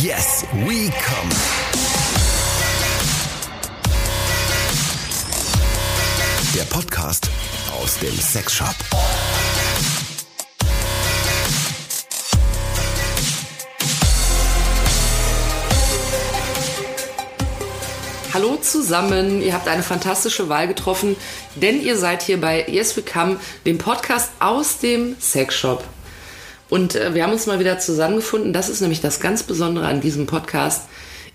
Yes, we come. Der Podcast aus dem Sexshop. Hallo zusammen, ihr habt eine fantastische Wahl getroffen, denn ihr seid hier bei Yes We Come, dem Podcast aus dem Sexshop. Und äh, wir haben uns mal wieder zusammengefunden, das ist nämlich das ganz Besondere an diesem Podcast,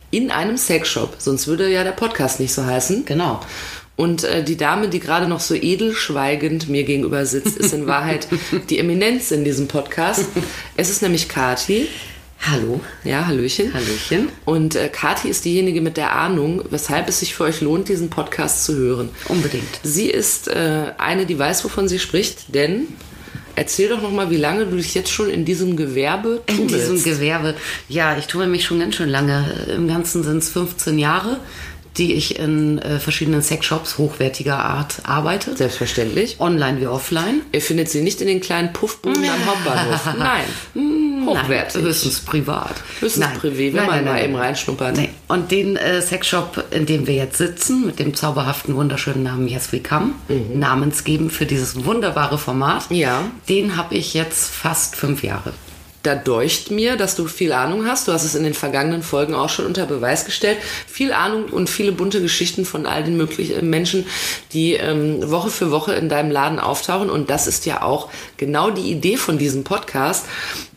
in einem Sexshop. Sonst würde ja der Podcast nicht so heißen. Genau. Und äh, die Dame, die gerade noch so edel schweigend mir gegenüber sitzt, ist in Wahrheit die Eminenz in diesem Podcast. Es ist nämlich Kati. Hallo. Ja, Hallöchen. Hallöchen. Und äh, Kathi ist diejenige mit der Ahnung, weshalb es sich für euch lohnt, diesen Podcast zu hören. Unbedingt. Sie ist äh, eine, die weiß, wovon sie spricht, denn erzähl doch noch mal, wie lange du dich jetzt schon in diesem Gewerbe In tummelst. diesem Gewerbe. Ja, ich tue mich schon ganz schön lange. Im Ganzen sind es 15 Jahre, die ich in äh, verschiedenen Sexshops hochwertiger Art arbeite. Selbstverständlich. Online wie offline. Ihr findet sie nicht in den kleinen Puffbuden am Hauptbahnhof. Nein. Hochwertig. Nein, höchstens privat. Höchstens privé, wenn man mal eben reinschnuppert. Nee. Und den äh, Sexshop, in dem wir jetzt sitzen, mit dem zauberhaften, wunderschönen Namen Yes We Come, namensgebend für dieses wunderbare Format, Mhm. Ja. den habe ich jetzt fast fünf Jahre. Da deucht mir, dass du viel Ahnung hast. Du hast es in den vergangenen Folgen auch schon unter Beweis gestellt. Viel Ahnung und viele bunte Geschichten von all den möglichen Menschen, die ähm, Woche für Woche in deinem Laden auftauchen. Und das ist ja auch genau die Idee von diesem Podcast,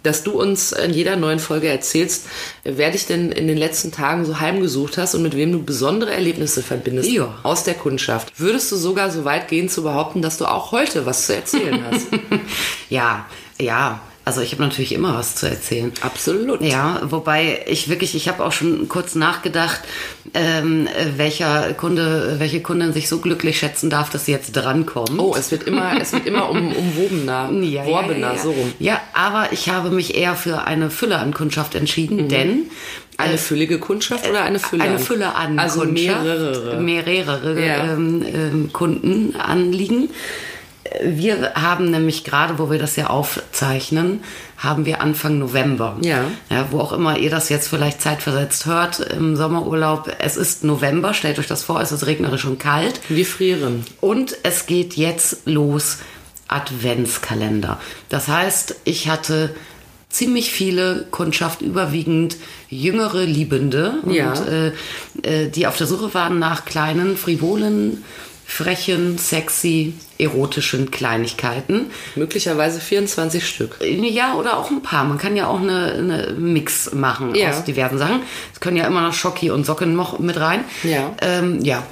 dass du uns in jeder neuen Folge erzählst, wer dich denn in den letzten Tagen so heimgesucht hast und mit wem du besondere Erlebnisse verbindest Ja. aus der Kundschaft. Würdest du sogar so weit gehen zu behaupten, dass du auch heute was zu erzählen hast? Ja, ja. Also ich habe natürlich immer was zu erzählen. Absolut. Ja, wobei ich wirklich, ich habe auch schon kurz nachgedacht, ähm, welcher Kunde, welche Kundin sich so glücklich schätzen darf, dass sie jetzt drankommt. Oh, es wird immer, es wird immer um, umwobener, ja, worbener, ja, ja. so rum. Ja, aber ich habe mich eher für eine Fülle an Kundschaft entschieden, denn Eine füllige Kundschaft oder eine Fülle? Äh, eine an? Fülle an Also Kundschaft, mehrere. mehrere ähm, ähm, Kunden anliegen. Wir haben nämlich gerade, wo wir das ja aufzeichnen, haben wir Anfang November. Ja. ja. Wo auch immer ihr das jetzt vielleicht zeitversetzt hört im Sommerurlaub. Es ist November, stellt euch das vor, es ist regnerisch und kalt. Wir frieren. Und es geht jetzt los Adventskalender. Das heißt, ich hatte ziemlich viele Kundschaft, überwiegend jüngere Liebende, Ja. und, äh, äh, die auf der Suche waren nach kleinen, frivolen, frechen, sexy, erotischen Kleinigkeiten. Möglicherweise 24 Stück. Ja, oder auch ein paar. Man kann ja auch eine, eine Mix machen Ja. aus diversen Sachen. Es können ja immer noch Schocki und Socken noch mit rein. Ja. Ähm, ja.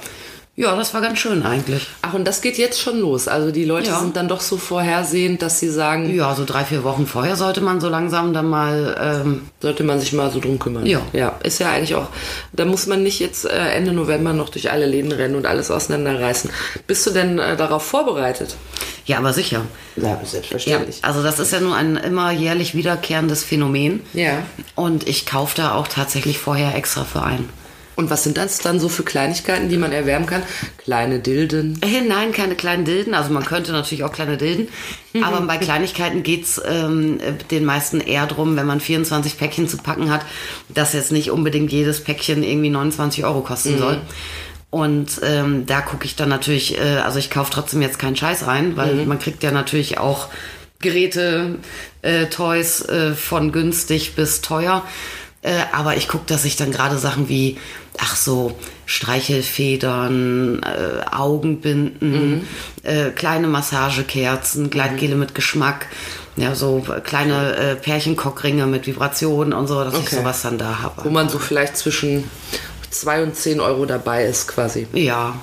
Ja, das war ganz schön eigentlich. Ach, und das geht jetzt schon los. Also die Leute Ja. sind dann doch so vorhersehend, dass sie sagen, Ja, so drei, vier Wochen vorher sollte man so langsam dann mal. Ähm, sollte man sich mal so drum kümmern. Ja. Ja, ist ja eigentlich auch, da muss man nicht jetzt äh, Ende November noch durch alle Läden rennen und alles auseinanderreißen. Bist du denn äh, darauf vorbereitet? ja, aber sicher. Ja, Ja, selbstverständlich. also das ist ja nur ein immer jährlich wiederkehrendes Phänomen. Ja. Und ich kaufe da auch tatsächlich vorher extra für ein. Und was sind das dann so für Kleinigkeiten, die man erwerben kann? Kleine Dilden. Äh, nein, keine kleinen Dilden. Also man könnte natürlich auch kleine Dilden. Aber bei Kleinigkeiten geht's ähm, den meisten eher drum, wenn man 24 Päckchen zu packen hat, dass jetzt nicht unbedingt jedes Päckchen irgendwie 29 Euro kosten soll. Und ähm, da gucke ich dann natürlich, äh, also ich kaufe trotzdem jetzt keinen Scheiß ein, weil man kriegt ja natürlich auch Geräte, äh, Toys äh, von günstig bis teuer. Äh, aber ich gucke, dass ich dann gerade Sachen wie, ach so, Streichelfedern, äh, Augenbinden, äh, kleine Massagekerzen, Gleitgele mit Geschmack, ja, so kleine äh, Pärchenkockringe mit Vibrationen und so, dass ich Okay. sowas dann da habe. wo man so vielleicht zwischen 2 und 10 Euro dabei ist quasi. Ja.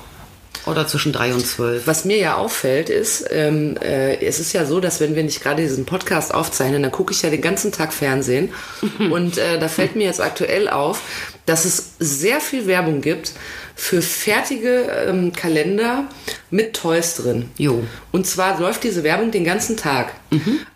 Oder zwischen drei und zwölf. Was mir ja auffällt, ist, ähm, äh, es ist ja so, dass wenn wir nicht gerade diesen Podcast aufzeichnen, dann gucke ich ja den ganzen Tag Fernsehen. und äh, da fällt mir jetzt aktuell auf, dass es sehr viel Werbung gibt für fertige ähm, Kalender mit Toys drin. Jo. Und zwar läuft diese Werbung den ganzen Tag.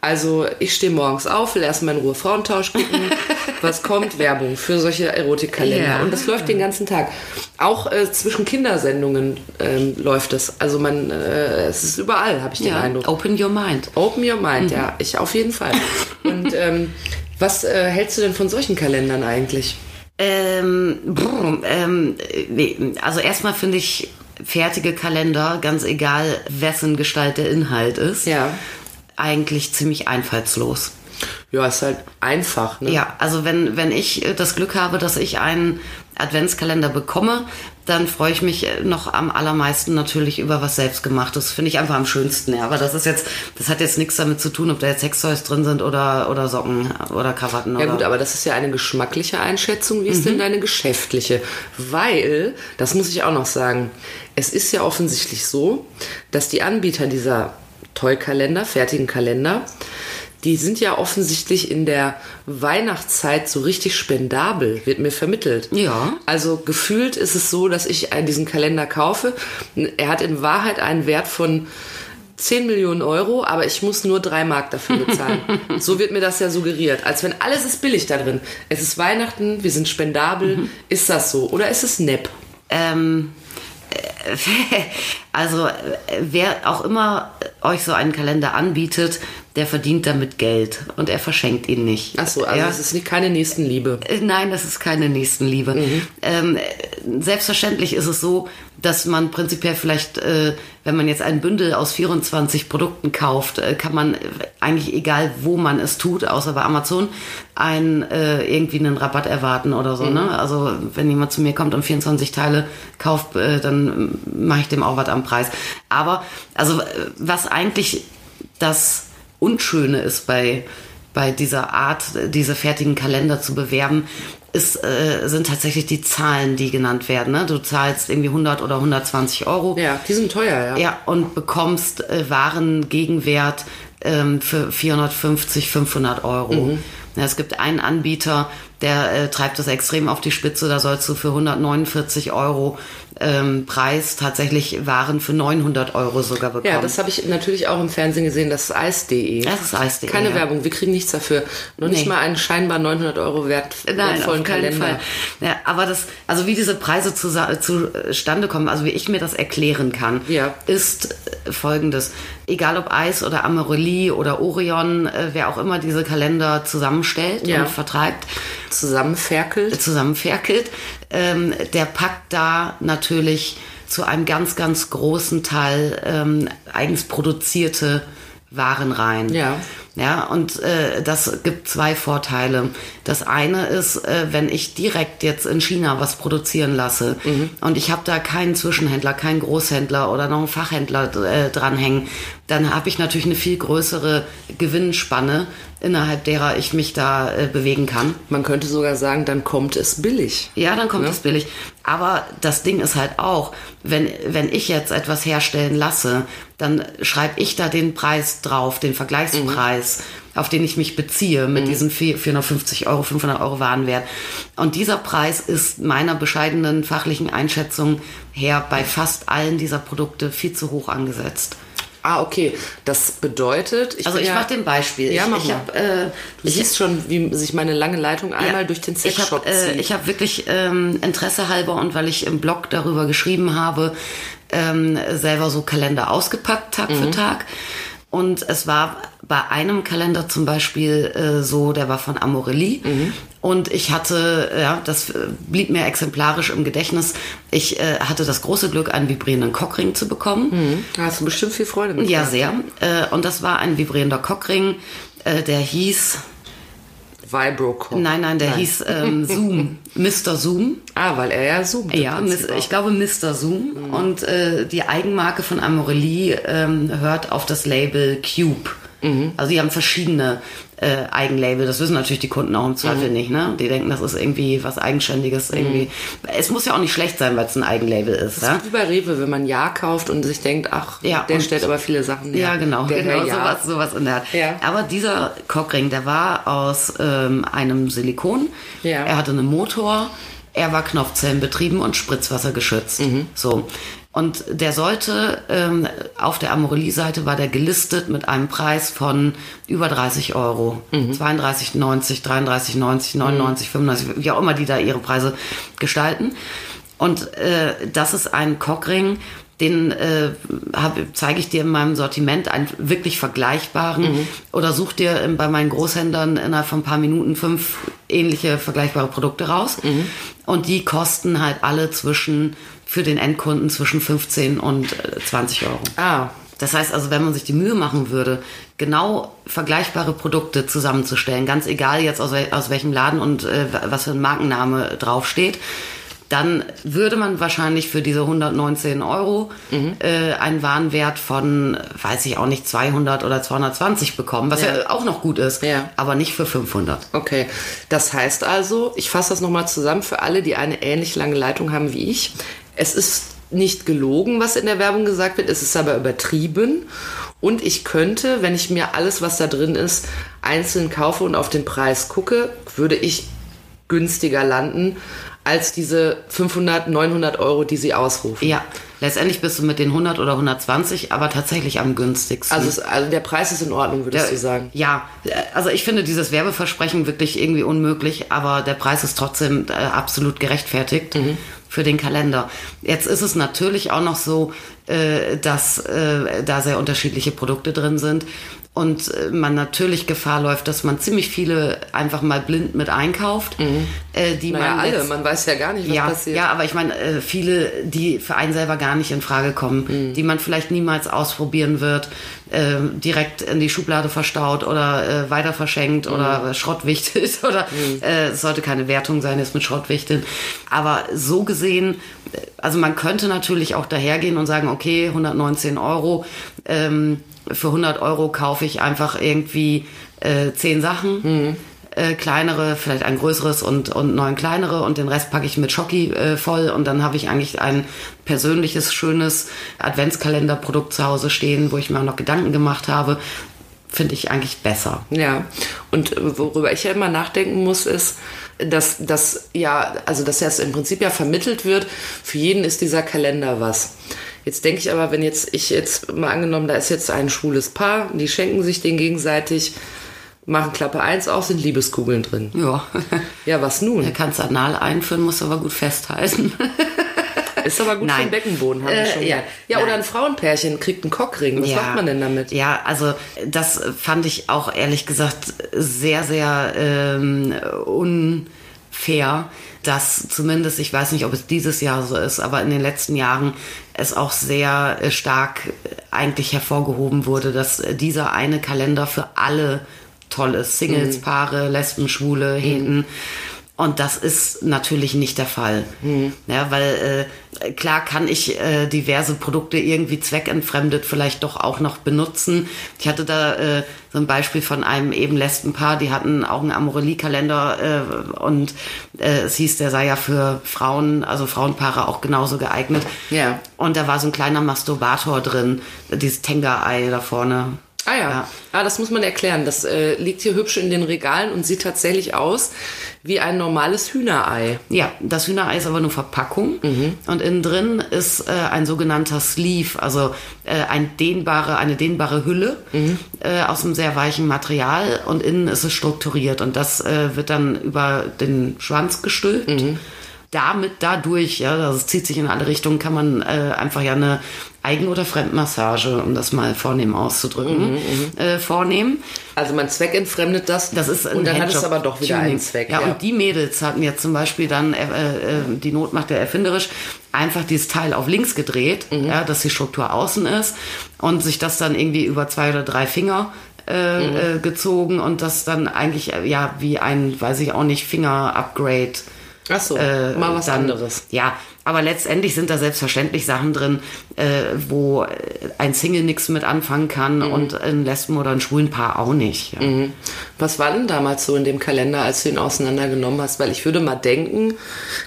Also ich stehe morgens auf, will erstmal in Ruhe Frauentausch gucken. Was kommt? Werbung für solche Erotikkalender. Ja. Und das läuft den ganzen Tag. Auch äh, zwischen Kindersendungen ähm, läuft es. Also man, äh, es ist überall, habe ich den Ja, Eindruck. open your mind. Open your mind, ja, ich auf jeden Fall. Und ähm, Was äh, hältst du denn von solchen Kalendern eigentlich? Ähm, brr, ähm, nee, also erstmal finde ich fertige Kalender, ganz egal wessen Gestalt der Inhalt ist, Ja. eigentlich ziemlich einfallslos. Ja, ist halt einfach, ne? Ja, also wenn, wenn ich äh, das Glück habe, dass ich einen Adventskalender bekomme, dann freue ich mich äh, noch am allermeisten natürlich über was selbstgemachtes. Finde ich einfach am schönsten, ja. Aber das ist jetzt, das hat jetzt nichts damit zu tun, ob da jetzt Sextoys drin sind oder, oder Socken oder Krawatten Ja oder. gut, aber das ist ja eine geschmackliche Einschätzung. Wie ist denn deine geschäftliche? Weil, das muss ich auch noch sagen, es ist ja offensichtlich so, dass die Anbieter dieser Toy-Kalender, fertigen Kalender, die sind ja offensichtlich in der Weihnachtszeit so richtig spendabel, wird mir vermittelt. Ja. Also gefühlt ist es so, dass ich diesen Kalender kaufe. Er hat in Wahrheit einen Wert von 10 Millionen Euro, aber ich muss nur drei Mark dafür bezahlen. so wird mir das ja suggeriert. Als wenn alles ist billig da drin. Es ist Weihnachten, wir sind spendabel. Ist das so? Oder ist es nepp? Ähm, äh, also, wer auch immer euch so einen Kalender anbietet, der verdient damit Geld und er verschenkt ihn nicht. Ach so, also Ja. es ist nicht keine Nächstenliebe. Äh, Nein, das ist keine Nächstenliebe. Ähm, äh, selbstverständlich ist es so, dass man prinzipiell vielleicht, äh, wenn man jetzt ein Bündel aus 24 Produkten kauft, äh, kann man eigentlich egal, wo man es tut, außer bei Amazon, einen, äh, irgendwie einen Rabatt erwarten oder so. Ne? Also wenn jemand zu mir kommt und 24 Teile kauft, äh, dann mache ich dem auch was am Preis. Aber also äh, was eigentlich das Unschöne ist bei, bei dieser Art, diese fertigen Kalender zu bewerben, ist, äh, sind tatsächlich die Zahlen, die genannt werden. Ne? Du zahlst irgendwie 100 oder 120 Euro. Ja, die sind teuer, ja. Ja, und bekommst äh, Warengegenwert ähm, für 450, 500 Euro. Mhm. Ja, es gibt einen Anbieter, der äh, treibt das extrem auf die Spitze. Da sollst du für 149 Euro ähm, Preis tatsächlich Waren für 900 Euro sogar bekommen. Ja, das habe ich natürlich auch im Fernsehen gesehen, das ist Eis.de. Das ist Eis.de, Keine ja. Werbung, wir kriegen nichts dafür. Noch nicht Nee. mal einen scheinbar 900 Euro wert, Nein, wertvollen keinen Kalender. Fall. Ja, aber das, also wie diese Preise zu, zustande kommen, also wie ich mir das erklären kann, Ja. ist äh, folgendes. Egal ob Eis oder Amorelie oder Orion, äh, wer auch immer diese Kalender zusammenstellt Ja. und vertreibt, Zusammenferkelt. zusammenferkelt, ähm, der packt da natürlich zu einem ganz, ganz großen Teil ähm, eigens produzierte Waren rein. Ja. Ja, und äh, das gibt zwei Vorteile. Das eine ist, äh, wenn ich direkt jetzt in China was produzieren lasse und ich habe da keinen Zwischenhändler, keinen Großhändler oder noch einen Fachhändler äh, dranhängen, dann habe ich natürlich eine viel größere Gewinnspanne, innerhalb derer ich mich da äh, bewegen kann. Man könnte sogar sagen, dann kommt es billig. Ja, dann kommt Ja. es billig. Aber das Ding ist halt auch, wenn, wenn ich jetzt etwas herstellen lasse, dann schreibe ich da den Preis drauf, den Vergleichspreis, auf den ich mich beziehe mit diesen vier- 450 Euro, 500 Euro Warenwert. Und dieser Preis ist meiner bescheidenen fachlichen Einschätzung her bei fast allen dieser Produkte viel zu hoch angesetzt. Ah, okay. Das bedeutet, ich Also ich ja, mache den Beispiel. Ja, ich, mach ich mal. hab, äh, Du siehst schon, wie sich meine lange Leitung einmal Ja, durch den ich Sexshop habe äh, zieht. ich hab wirklich ähm, Interesse halber und weil ich im Blog darüber geschrieben habe, ähm, selber so Kalender ausgepackt Tag Mhm. für Tag. Und es war bei einem Kalender zum Beispiel äh, so, der war von Amorelie. Mhm. Und ich hatte, ja, das äh, blieb mir exemplarisch im Gedächtnis. Ich äh, hatte das große Glück, einen vibrierenden Cockring zu bekommen. da hast du bestimmt viel Freude mit. Ja, sehr. Äh, und das war ein vibrierender Cockring, äh, der hieß, Vibrocock. nein, nein, der hieß ähm, Zoom, Mr. Zoom. Ah, weil er ja zoomt. im Ja, ich glaube Mr. Zoom. Und äh, die Eigenmarke von Amorelie ähm, hört auf das Label Cube. Also die haben verschiedene äh, Eigenlabel. Das wissen natürlich die Kunden auch im Zweifel nicht. Ne? Die denken, das ist irgendwie was Eigenständiges. Irgendwie. Es muss ja auch nicht schlecht sein, weil es ein Eigenlabel ist. Ja? Wie bei Rewe, wenn man Ja kauft und sich denkt, ach, Ja, der stellt aber viele Sachen her. Ja, genau, Der genau Ja. sowas, sowas in der Art. Ja. Aber dieser Cockring, der war aus ähm, einem Silikon. Ja. Er hatte einen Motor, er war Knopfzellenbetrieben und Spritzwasser geschützt. Mhm. So. Und der sollte, ähm, auf der Amorelie-Seite war der gelistet mit einem Preis von über 30 Euro. Mhm. 32,90, 33,90, 99, 95, wie auch immer die da ihre Preise gestalten. Und äh, das ist ein Cockring, den äh, zeige ich dir in meinem Sortiment einen wirklich vergleichbaren mhm. oder such dir bei meinen Großhändlern innerhalb von ein paar Minuten fünf ähnliche vergleichbare Produkte raus. Mhm. Und die kosten halt alle zwischen, für den Endkunden zwischen 15 und 20 äh, Euro. Ah, das heißt also, wenn man sich die Mühe machen würde, genau vergleichbare Produkte zusammenzustellen, ganz egal jetzt aus, aus welchem Laden und äh, was für ein Markenname draufsteht, dann würde man wahrscheinlich für diese 119 Euro mhm. äh, einen Warenwert von, weiß ich auch nicht, 200 oder 220 bekommen, was ja, ja auch noch gut ist, ja. aber nicht für 500. Okay, das heißt also, ich fasse das nochmal zusammen für alle, die eine ähnlich lange Leitung haben wie ich. Es ist nicht gelogen, was in der Werbung gesagt wird, es ist aber übertrieben. Und ich könnte, wenn ich mir alles, was da drin ist, einzeln kaufe und auf den Preis gucke, würde ich günstiger landen als diese 500, 900 Euro, die sie ausrufen. Ja, letztendlich bist du mit den 100 oder 120 aber tatsächlich am günstigsten. Also, es, also der Preis ist in Ordnung, würdest der, du sagen? Ja, also ich finde dieses Werbeversprechen wirklich irgendwie unmöglich, aber der Preis ist trotzdem äh, absolut gerechtfertigt. Mhm für den Kalender. Jetzt ist es natürlich auch noch so, äh, dass äh, da sehr unterschiedliche Produkte drin sind und äh, man natürlich Gefahr läuft, dass man ziemlich viele einfach mal blind mit einkauft, mhm. äh, die naja, man alle, man weiß ja gar nicht, was ja, passiert. Ja, aber ich meine äh, viele, die für einen selber gar nicht in Frage kommen, mhm. die man vielleicht niemals ausprobieren wird, äh, direkt in die Schublade verstaut oder äh, weiter verschenkt mhm. oder Schrottwichtet oder mhm. äh, es sollte keine Wertung sein, ist mit Schrottwichteln. Aber so gesehen, äh, also man könnte natürlich auch dahergehen und sagen, okay, 119 Euro. Ähm, für 100 Euro kaufe ich einfach irgendwie äh, zehn Sachen. Mhm. Äh, kleinere, vielleicht ein größeres und, und neun kleinere und den Rest packe ich mit Schoki äh, voll und dann habe ich eigentlich ein persönliches, schönes Adventskalenderprodukt zu Hause stehen, wo ich mir auch noch Gedanken gemacht habe. Finde ich eigentlich besser. Ja, und worüber ich ja immer nachdenken muss, ist, dass das ja, also dass das im Prinzip ja vermittelt wird, für jeden ist dieser Kalender was. Jetzt denke ich aber, wenn jetzt ich jetzt mal angenommen, da ist jetzt ein schwules Paar, die schenken sich den gegenseitig, machen Klappe 1 auf, sind Liebeskugeln drin. Ja. Ja, was nun? Er kann es anal einführen, muss aber gut festhalten. Ist aber gut Nein. für den Beckenboden, haben äh, wir schon. Ja, ja oder ein Frauenpärchen kriegt einen Cockring. Was ja. macht man denn damit? Ja, also das fand ich auch ehrlich gesagt sehr, sehr ähm, unfair dass zumindest, ich weiß nicht, ob es dieses Jahr so ist, aber in den letzten Jahren es auch sehr äh, stark äh, eigentlich hervorgehoben wurde, dass äh, dieser eine Kalender für alle toll ist. Singles, mhm. Paare, Lesben, Schwule, Heten. Mhm. Und das ist natürlich nicht der Fall. Mhm. Ja, weil äh, klar kann ich äh, diverse Produkte irgendwie zweckentfremdet vielleicht doch auch noch benutzen. Ich hatte da äh, so ein Beispiel von einem eben Lesbenpaar, die hatten auch einen Amorelie-Kalender äh, und äh, es hieß, der sei ja für Frauen, also Frauenpaare auch genauso geeignet. Ja. Und da war so ein kleiner Masturbator drin, dieses Tenga-Ei da vorne. Ah ja. ja. Ah, das muss man erklären. Das äh, liegt hier hübsch in den Regalen und sieht tatsächlich aus wie ein normales Hühnerei. Ja, das Hühnerei ist aber nur Verpackung mhm. und innen drin ist äh, ein sogenannter Sleeve, also äh, ein dehnbare, eine dehnbare Hülle mhm. äh, aus einem sehr weichen Material und innen ist es strukturiert und das äh, wird dann über den Schwanz gestülpt. Mhm damit dadurch, ja, das zieht sich in alle Richtungen, kann man äh, einfach ja eine Eigen- oder Fremdmassage, um das mal vornehm auszudrücken, mhm, mhm, äh, vornehmen. Also man zweckentfremdet das. Das ist und dann hat es aber doch wieder Tuning. einen Zweck. Ja, ja, und die Mädels hatten jetzt zum Beispiel dann, äh, äh, die Not macht ja erfinderisch, einfach dieses Teil auf links gedreht, mhm. ja, dass die Struktur außen ist und sich das dann irgendwie über zwei oder drei Finger äh, mhm. äh, gezogen und das dann eigentlich äh, ja wie ein, weiß ich auch nicht, Finger-Upgrade Ach so, äh, mal was dann, anderes. Ja, aber letztendlich sind da selbstverständlich Sachen drin, äh, wo ein Single nichts mit anfangen kann mhm. und ein Lesben- oder ein schwulen Paar auch nicht. Ja. Mhm. Was war denn damals so in dem Kalender, als du ihn auseinandergenommen hast? Weil ich würde mal denken,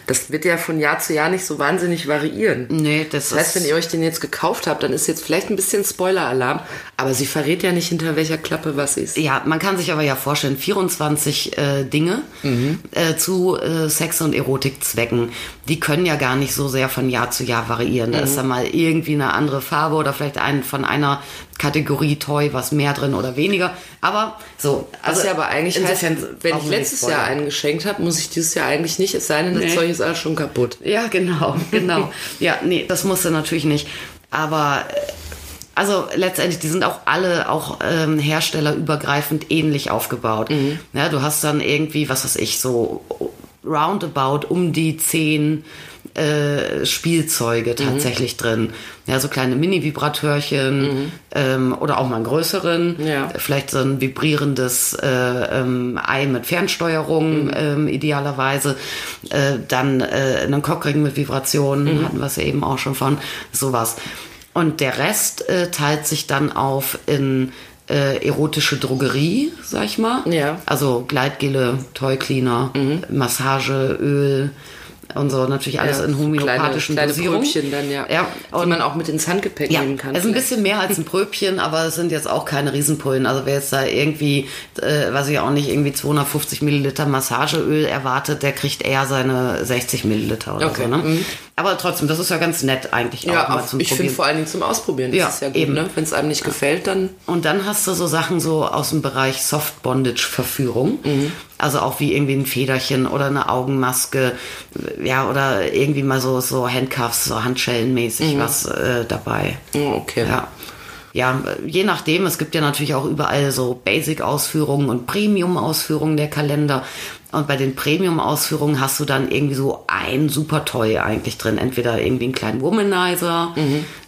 das wird ja von Jahr zu Jahr nicht so wahnsinnig variieren. Nee, das, das heißt, wenn ihr euch den jetzt gekauft habt, dann ist jetzt vielleicht ein bisschen Spoiler-Alarm, aber sie verrät ja nicht, hinter welcher Klappe was ist. Ja, man kann sich aber ja vorstellen, 24 äh, Dinge mhm. äh, zu äh, Sex- und Erotikzwecken, die können ja gar nicht nicht so sehr von Jahr zu Jahr variieren. Da mhm. ist dann mal irgendwie eine andere Farbe oder vielleicht ein, von einer Kategorie Toy was mehr drin oder weniger. Aber so. Also das ja aber eigentlich heißt, wenn ich letztes Jahr einen geschenkt habe, muss ich dieses Jahr eigentlich nicht, es sei denn, das nee. Zeug ist alles schon kaputt. Ja, genau, genau. ja, nee, das musste natürlich nicht. Aber äh, also letztendlich, die sind auch alle auch ähm, herstellerübergreifend ähnlich aufgebaut. Ja, du hast dann irgendwie, was weiß ich, so roundabout um die zehn äh, Spielzeuge tatsächlich drin. Ja, so kleine Mini-Vibratörchen ähm, oder auch mal einen größeren. Ja. Vielleicht so ein vibrierendes äh, ähm, Ei mit Fernsteuerung ähm, idealerweise. Äh, dann äh, einen Cockring mit Vibrationen, hatten wir es ja eben auch schon von. Sowas. Und der Rest äh, teilt sich dann auf in äh, erotische Drogerie, sag ich mal. Ja. Also Gleitgele, Toy Cleaner, Massage, Öl und so. Natürlich alles Ja, in homöopathischen kleine, kleine Dosierungen. Dann, ja. Ja, die und- man auch mit ins Handgepäck Ja, nehmen kann. es ist ein bisschen mehr als ein Pröbchen, aber es sind jetzt auch keine Riesenpullen. Also wer jetzt da irgendwie, äh, weiß ich auch nicht, irgendwie 250 Milliliter Massageöl erwartet, der kriegt eher seine 60 Milliliter oder Okay, so. Ne? mhm. Aber trotzdem, das ist ja ganz nett eigentlich Ja, auch mal zum ich finde vor allen Dingen zum Ausprobieren. Ja, das ist ja gut, eben. ne? Wenn es einem nicht gefällt, dann Und dann hast du so Sachen so aus dem Bereich Soft Bondage Verführung. Also auch wie irgendwie ein Federchen oder eine Augenmaske, ja, oder irgendwie mal so, so Handcuffs, so Handschellenmäßig was äh, dabei. Oh, okay. Ja. Ja, je nachdem, es gibt ja natürlich auch überall so Basic-Ausführungen und Premium-Ausführungen der Kalender. Und bei den Premium-Ausführungen hast du dann irgendwie so ein super Toy eigentlich drin. Entweder irgendwie einen kleinen Womanizer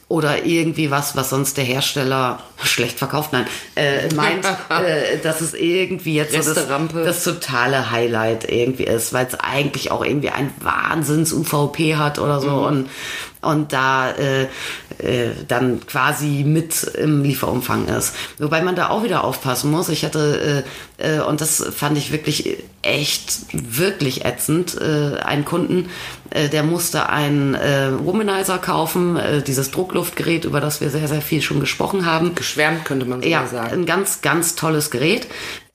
oder irgendwie was, was sonst der Hersteller schlecht verkauft, nein, äh, meint, äh, dass es irgendwie jetzt so das, das totale Highlight irgendwie ist, weil es eigentlich auch irgendwie ein Wahnsinns-UVP hat oder so und, und da äh, äh, dann quasi mit im Lieferumfang ist. Wobei man da auch wieder aufpassen muss. Ich hatte, äh, äh, und das fand ich wirklich echt, wirklich ätzend, äh, einen Kunden, äh, der musste einen äh, Womanizer kaufen, äh, dieses Druckluftgerät, über das wir sehr, sehr viel schon gesprochen haben. Geschwärmt könnte man sogar Ja, sagen. ein ganz, ganz tolles Gerät.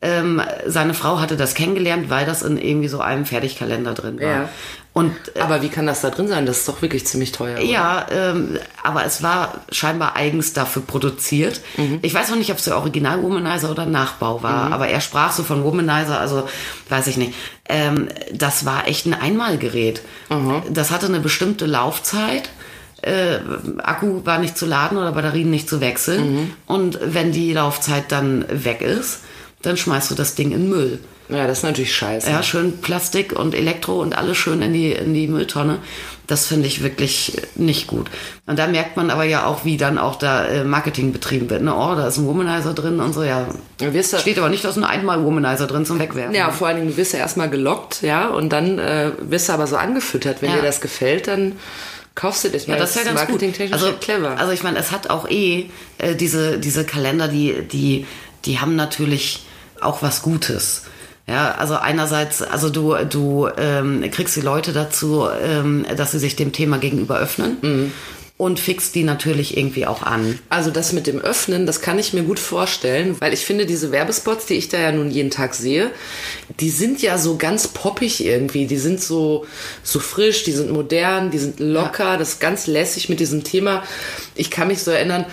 Ähm, seine Frau hatte das kennengelernt, weil das in irgendwie so einem Fertigkalender drin war. Ja. Und äh, Aber wie kann das da drin sein? Das ist doch wirklich ziemlich teuer. oder? ja, ähm, aber es war scheinbar eigens dafür produziert. Ich weiß noch nicht, ob es der Original Womanizer oder Nachbau war, aber er sprach so von Womanizer, also weiß ich nicht. Ähm, das war echt ein Einmalgerät. Das hatte eine bestimmte Laufzeit. Äh, Akku war nicht zu laden oder Batterien nicht zu wechseln. Und wenn die Laufzeit dann weg ist, dann schmeißt du das Ding in Müll. Ja, das ist natürlich scheiße. Ja, schön Plastik und Elektro und alles schön in die, in die Mülltonne. Das finde ich wirklich nicht gut. Und da merkt man aber ja auch, wie dann auch da äh, Marketing betrieben wird. Ne? Oh, da ist ein Womanizer drin und so, ja. Da- Steht aber nicht, da ist nur einmal Womanizer drin zum Wegwerfen. Ja, vor allen Dingen, du wirst ja erstmal gelockt, ja, und dann äh, wirst du aber so angefüttert. Wenn Ja. dir das gefällt, dann kaufst du das. Ja, das ist ja ganz gut. marketingtechnisch Also, ja clever. also ich meine, es hat auch eh äh, diese, diese Kalender, die, die, die haben natürlich auch was Gutes. Ja, also einerseits, also du, du ähm, kriegst die Leute dazu, ähm, dass sie sich dem Thema gegenüber öffnen Mhm. und fixst die natürlich irgendwie auch an. Also das mit dem Öffnen, das kann ich mir gut vorstellen, weil ich finde, diese Werbespots, die ich da ja nun jeden Tag sehe, die sind ja so ganz poppig irgendwie. Die sind so, so frisch, die sind modern, die sind locker, das ist ganz lässig mit diesem Thema. Ich kann mich so erinnern,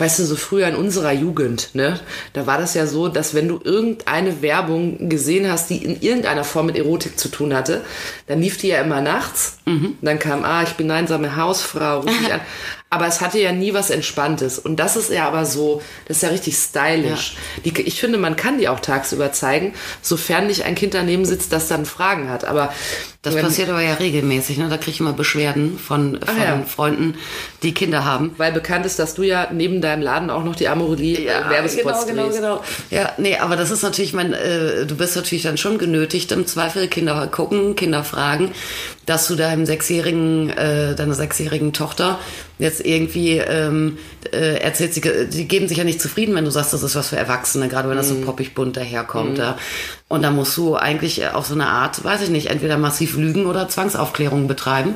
weißt du, so früher in unserer Jugend, ne, da war das ja so, dass wenn du irgendeine Werbung gesehen hast, die in irgendeiner Form mit Erotik zu tun hatte, dann lief die ja immer nachts. Dann kam, ah, ich bin einsame Hausfrau, ruf mich an. Aber es hatte ja nie was Entspanntes. Und das ist ja aber so, das ist ja richtig stylisch. Die, ich finde, man kann die auch tagsüber zeigen, sofern nicht ein Kind daneben sitzt, das dann Fragen hat. Aber Das wenn- passiert aber ja regelmäßig, ne? Da kriege ich immer Beschwerden von, von ja. Freunden, die Kinder haben. weil bekannt ist, dass du ja neben deinem Laden auch noch die Amorelie ja, Werbespots genau, genau, genau. Ja, nee, aber das ist natürlich, mein, äh, du bist natürlich dann schon genötigt, im Zweifel Kinder gucken, Kinder fragen, dass du deinem sechsjährigen, äh, deiner sechsjährigen Tochter jetzt irgendwie ähm, äh, erzählst, sie, die geben sich ja nicht zufrieden, wenn du sagst, das ist was für Erwachsene, gerade wenn das so poppig bunt daherkommt. Ja. Und da musst du eigentlich auf so eine Art, weiß ich nicht, entweder massiv lügen oder Zwangsaufklärung betreiben.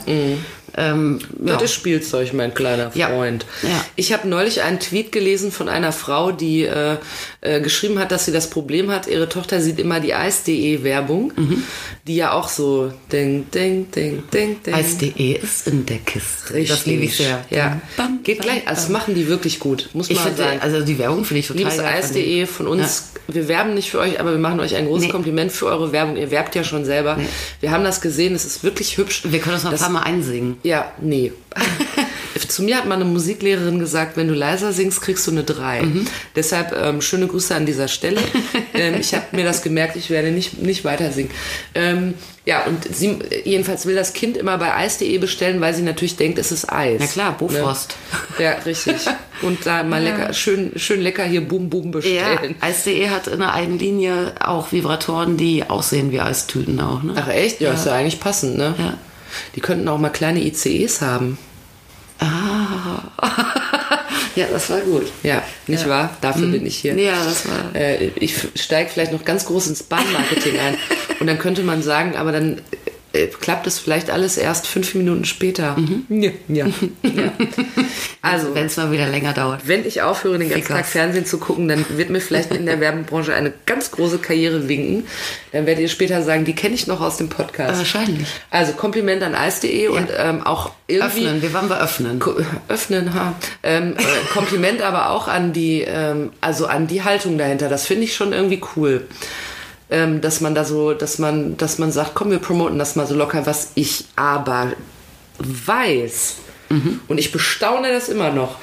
Ähm, ja. Das ist Spielzeug, mein kleiner Ja. Freund. Ja. Ich habe neulich einen Tweet gelesen von einer Frau, die äh, äh, geschrieben hat, dass sie das Problem hat, ihre Tochter sieht immer die Eis.de-Werbung, Mhm. die ja auch so ding, ding, ding, ding, ding. Eis.de ist in der Kiste. Richtig. Das liebe ich sehr. Ja. Bam, Geht bam, gleich. Also das machen die wirklich gut, muss Ich man finde, sagen. also die Werbung finde ich total Liebes. Eis.de von uns, wir werben nicht für euch, aber wir machen euch ein großes Nee. Kompliment für eure Werbung. Ihr werbt ja schon selber. Wir haben das gesehen, es ist wirklich hübsch. Wir können das noch ein paar Mal einsingen. Ja, nee. Zu mir hat meine Musiklehrerin gesagt, wenn du leiser singst, kriegst du eine 3. Mhm. Deshalb ähm, schöne Grüße an dieser Stelle. ähm, ich habe mir das gemerkt, ich werde nicht, nicht weiter singen. Ähm, ja, und sie jedenfalls will das Kind immer bei eis.de bestellen, weil sie natürlich denkt, es ist Eis. Na klar, Bofrost. Ne? Ja, richtig. Und da mal lecker, schön, schön lecker hier Boom Boom Ja, bestellen. Eis.de hat in der Eigenlinie auch Vibratoren, die aussehen wie Eistüten auch. Ne? Ach echt? Ja, ist ja eigentlich passend, ne? Ja. Die könnten auch mal kleine ICEs haben. ja, das war gut. Ja, nicht wahr? Dafür bin ich hier. Ja, das war. Äh, ich steige vielleicht noch ganz groß ins Bahnmarketing ein. Und dann könnte man sagen, aber dann klappt es vielleicht alles erst fünf Minuten später. Ja, ja, ja. Also, Wenn es mal wieder länger dauert. wenn ich aufhöre, den ganzen Fickers. Tag Fernsehen zu gucken, dann wird mir vielleicht in der Werbebranche eine ganz große Karriere winken. Dann werdet ihr später sagen, die kenne ich noch aus dem Podcast. Wahrscheinlich. Also Kompliment an eis.de und ähm, auch irgendwie Öffnen, wir waren bei Öffnen. Öffnen, ha. Ähm, äh, Kompliment aber auch an die, ähm, also an die Haltung dahinter. Das finde ich schon irgendwie cool. Ähm, dass man da so, dass man, dass man sagt, komm, wir promoten das mal so locker, was ich aber weiß. Und ich bestaune das immer noch.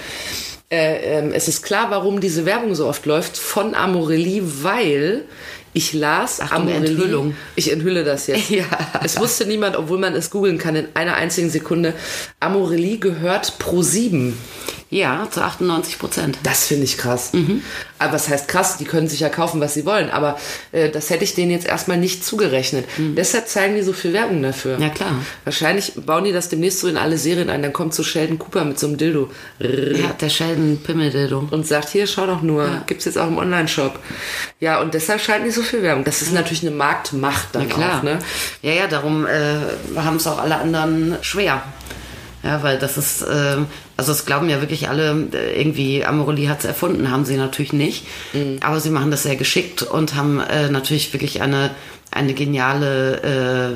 Äh, ähm, es ist klar, warum diese Werbung so oft läuft von Amorelli, weil ich las Achtung, Enthüllung. Ich enthülle das jetzt. Ja. Es wusste niemand, obwohl man es googeln kann in einer einzigen Sekunde. Amorelli gehört pro 7. Ja, zu 98 Prozent. Das finde ich krass. Mhm. Aber was heißt krass? Die können sich ja kaufen, was sie wollen. Aber äh, das hätte ich denen jetzt erstmal nicht zugerechnet. Deshalb zeigen die so viel Werbung dafür. Mhm. Ja, klar. Wahrscheinlich bauen die das demnächst so in alle Serien ein. Dann kommt so Sheldon Cooper mit so einem Dildo Ja, der Sheldon Pimmeldildo. und sagt, hier, schau doch nur, gibt's jetzt auch im Online-Shop. Ja, und deshalb schalten die so viel Werbung. Das ist natürlich eine Marktmacht dann Na klar. auch, ne? Ja, ja, darum äh, haben es auch alle anderen schwer. Ja, weil das ist, äh, also es glauben ja wirklich alle, äh, irgendwie Amorelli hat es erfunden, haben sie natürlich nicht. Mhm. Aber sie machen das sehr geschickt und haben äh, natürlich wirklich eine, eine geniale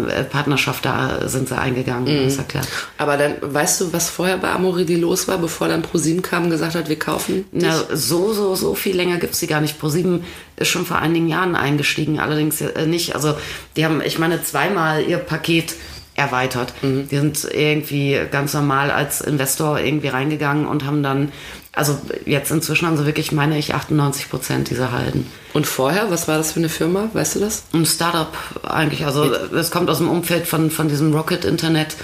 äh, Partnerschaft, da sind sie eingegangen, Mhm. ist ja klar. Aber dann, weißt du, was vorher bei Amorelli los war, bevor dann ProSieben kam und gesagt hat, wir kaufen dich? Na, so, so, so viel länger gibt's die gar nicht. ProSieben ist schon vor einigen Jahren eingestiegen, allerdings äh, nicht. Also die haben, ich meine, zweimal ihr Paket erweitert. Mhm. Die sind irgendwie ganz normal als Investor irgendwie reingegangen und haben dann, also jetzt inzwischen haben sie wirklich, meine ich, 98 Prozent dieser Halden. Und vorher, was war das für eine Firma? Weißt du das? Ein Startup eigentlich, also es kommt aus dem Umfeld von, von diesem Rocket-Internet.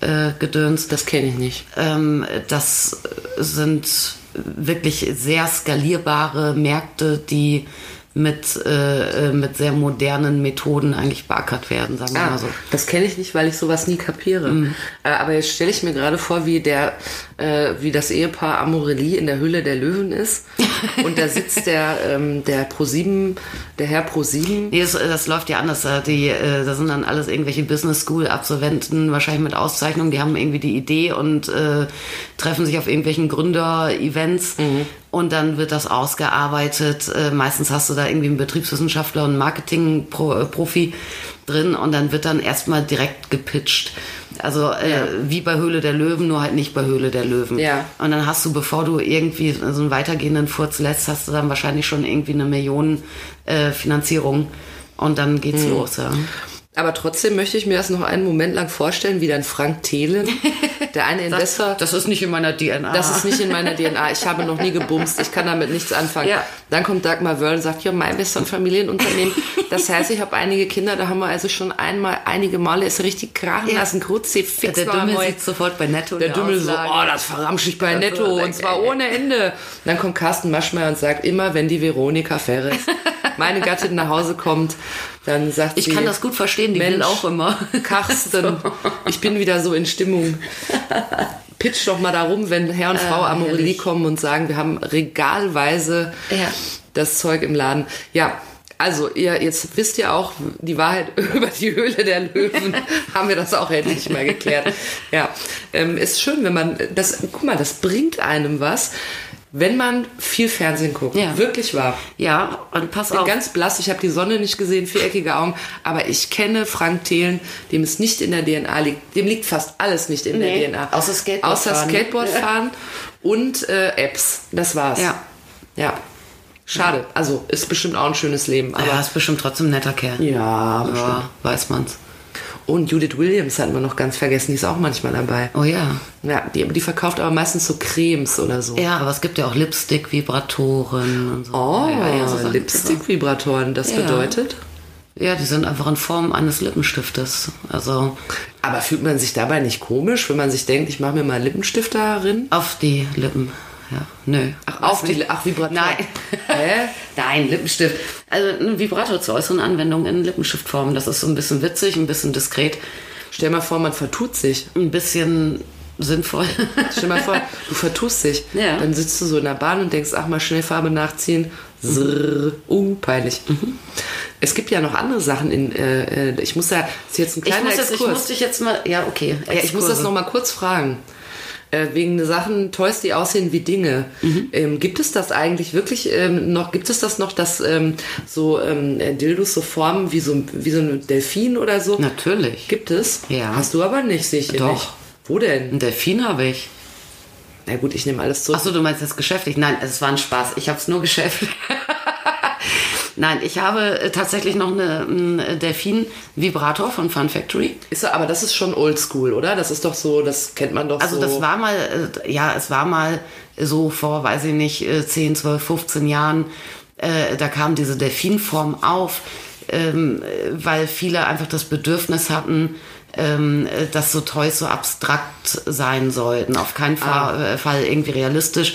Äh, Gedöns. Das kenne ich nicht. Ähm, das sind wirklich sehr skalierbare Märkte, die mit, äh, äh, mit sehr modernen Methoden eigentlich beackert werden, sagen wir Ah, mal so. das kenne ich nicht, weil ich sowas nie kapiere. Mhm. Äh, aber jetzt stelle ich mir gerade vor, wie der, äh, wie das Ehepaar Amorelli in der Höhle der Löwen ist. Und da sitzt der, ähm, der Pro7, der Herr Pro7. Nee, das, das läuft ja anders. äh, Die, äh, das sind dann alles irgendwelche Business School Absolventen, wahrscheinlich mit Auszeichnung. Die haben irgendwie die Idee und äh, treffen sich auf irgendwelchen Gründer-Events. Und dann wird das ausgearbeitet. Äh, meistens hast du da irgendwie einen Betriebswissenschaftler und einen Marketing-Profi drin und dann wird dann erstmal direkt gepitcht. Also äh, wie bei Höhle der Löwen, nur halt nicht bei Höhle der Löwen. Ja. Und dann hast du, bevor du irgendwie so einen weitergehenden Furz lässt, hast du dann wahrscheinlich schon irgendwie eine Million äh, Finanzierung und dann geht's Hm. los. Ja. Aber trotzdem möchte ich mir das noch einen Moment lang vorstellen, wie dann Frank Thelen, der eine Investor, Das ist nicht in meiner DNA. Das ist nicht in meiner DNA. Ich habe noch nie gebumst. Ich kann damit nichts anfangen. Ja. Dann kommt Dagmar Wörl und sagt, ja, mein ein Familienunternehmen. Das heißt, ich habe einige Kinder, da haben wir also schon einmal, einige Male ist richtig krachen Ja. lassen. Kruzzi, fix der Dümmel neu. sieht sofort bei Netto. Der Dümmel so, oh, das verramsche ich bei Das Netto und zwar geil. ohne Ende. Dann kommt Carsten Maschmeyer und sagt, immer wenn die Veronika Ferres, meine Gattin nach Hause kommt, dann sagt Ich sie, kann das gut verstehen, die will Mensch, auch immer. Carsten, ich bin wieder so in Stimmung. Pitch doch mal darum, wenn Herr und Frau Äh, Amorelli herrlich. kommen und sagen, wir haben regalweise Ja. das Zeug im Laden. Ja, also ihr jetzt wisst ihr auch die Wahrheit über die Höhle der Löwen. haben wir das auch endlich mal geklärt. Ja, ähm, ist schön, wenn man das. Guck mal, das bringt einem was, wenn man viel Fernsehen guckt. Ja. Wirklich wahr. Ja, und pass Ich bin auf. ganz blass, ich habe die Sonne nicht gesehen, viereckige Augen, aber ich kenne Frank Thelen, dem es nicht in der DNA liegt. Dem liegt fast alles nicht in Nee, der DNA. außer Skateboard Außer fahren. Skateboardfahren und äh, Apps. Das war's. Ja. Ja. Schade. Also ist bestimmt auch ein schönes Leben. Aber Aber ist bestimmt trotzdem ein netter Kerl. ja, bestimmt. Ja, weiß man's. Und Judith Williams hatten wir noch ganz vergessen, die ist auch manchmal dabei. Oh ja. Ja, die, die verkauft aber meistens so Cremes oder so. Ja, aber es gibt ja auch Lipstick-Vibratoren und so. Oh, ja, ja, so. Lipstick-Vibratoren, das Ja. bedeutet? Ja, die sind einfach in Form eines Lippenstiftes. Also Aber fühlt man sich dabei nicht komisch, wenn man sich denkt, ich mache mir mal Lippenstift darin? auf die Lippen. Ja, nö. Ach, auf die, ach, Vibrator. Nein. Hä? Nein, Lippenstift. Also ein Vibrator zur äußeren Anwendung in Lippenstiftform. Das ist so ein bisschen witzig, ein bisschen diskret, Stell mal vor, man vertut sich. ein bisschen sinnvoll. Stell mal vor, du vertust dich. Ja. Dann sitzt du so in der Bahn und denkst, ach mal schnell Farbe nachziehen. Zrrr. Uh, peinlich. Mhm. Es gibt ja noch andere Sachen in, äh, äh, ich muss da, das ist jetzt ein Ich kleiner muss, jetzt, ich Exkurs. muss dich jetzt mal, ja, okay. Ja, ich muss das Exkurse. noch mal kurz fragen. Äh, wegen Sachen, Toys, die aussehen wie Dinge. Mhm. Ähm, gibt es das eigentlich wirklich ähm, noch, gibt es das noch, dass ähm, so ähm, äh, Dildos so formen wie so, wie so ein Delfin oder so? Natürlich. Gibt es? Ja. Hast du aber nicht, sehe ich hier Doch. nicht. Wo denn? Ein Delfin habe ich. Na gut, ich nehme alles zurück. Achso, du meinst jetzt geschäftlich? Nein, es war ein Spaß. Ich habe es nur geschäftlich. Nein, ich habe äh, tatsächlich noch eine, einen Delfin-Vibrator von Fun Factory. Ist, aber das ist schon oldschool, oder? Das ist doch so, das kennt man doch Also so. das war mal, äh, ja, es war mal so vor, weiß ich nicht, äh, 10, 12, 15 Jahren, äh, da kam diese Delfinform auf, ähm, äh, weil viele einfach das Bedürfnis hatten, ähm, äh, dass so Toys so abstrakt sein sollten. Auf keinen äh, Fall irgendwie realistisch.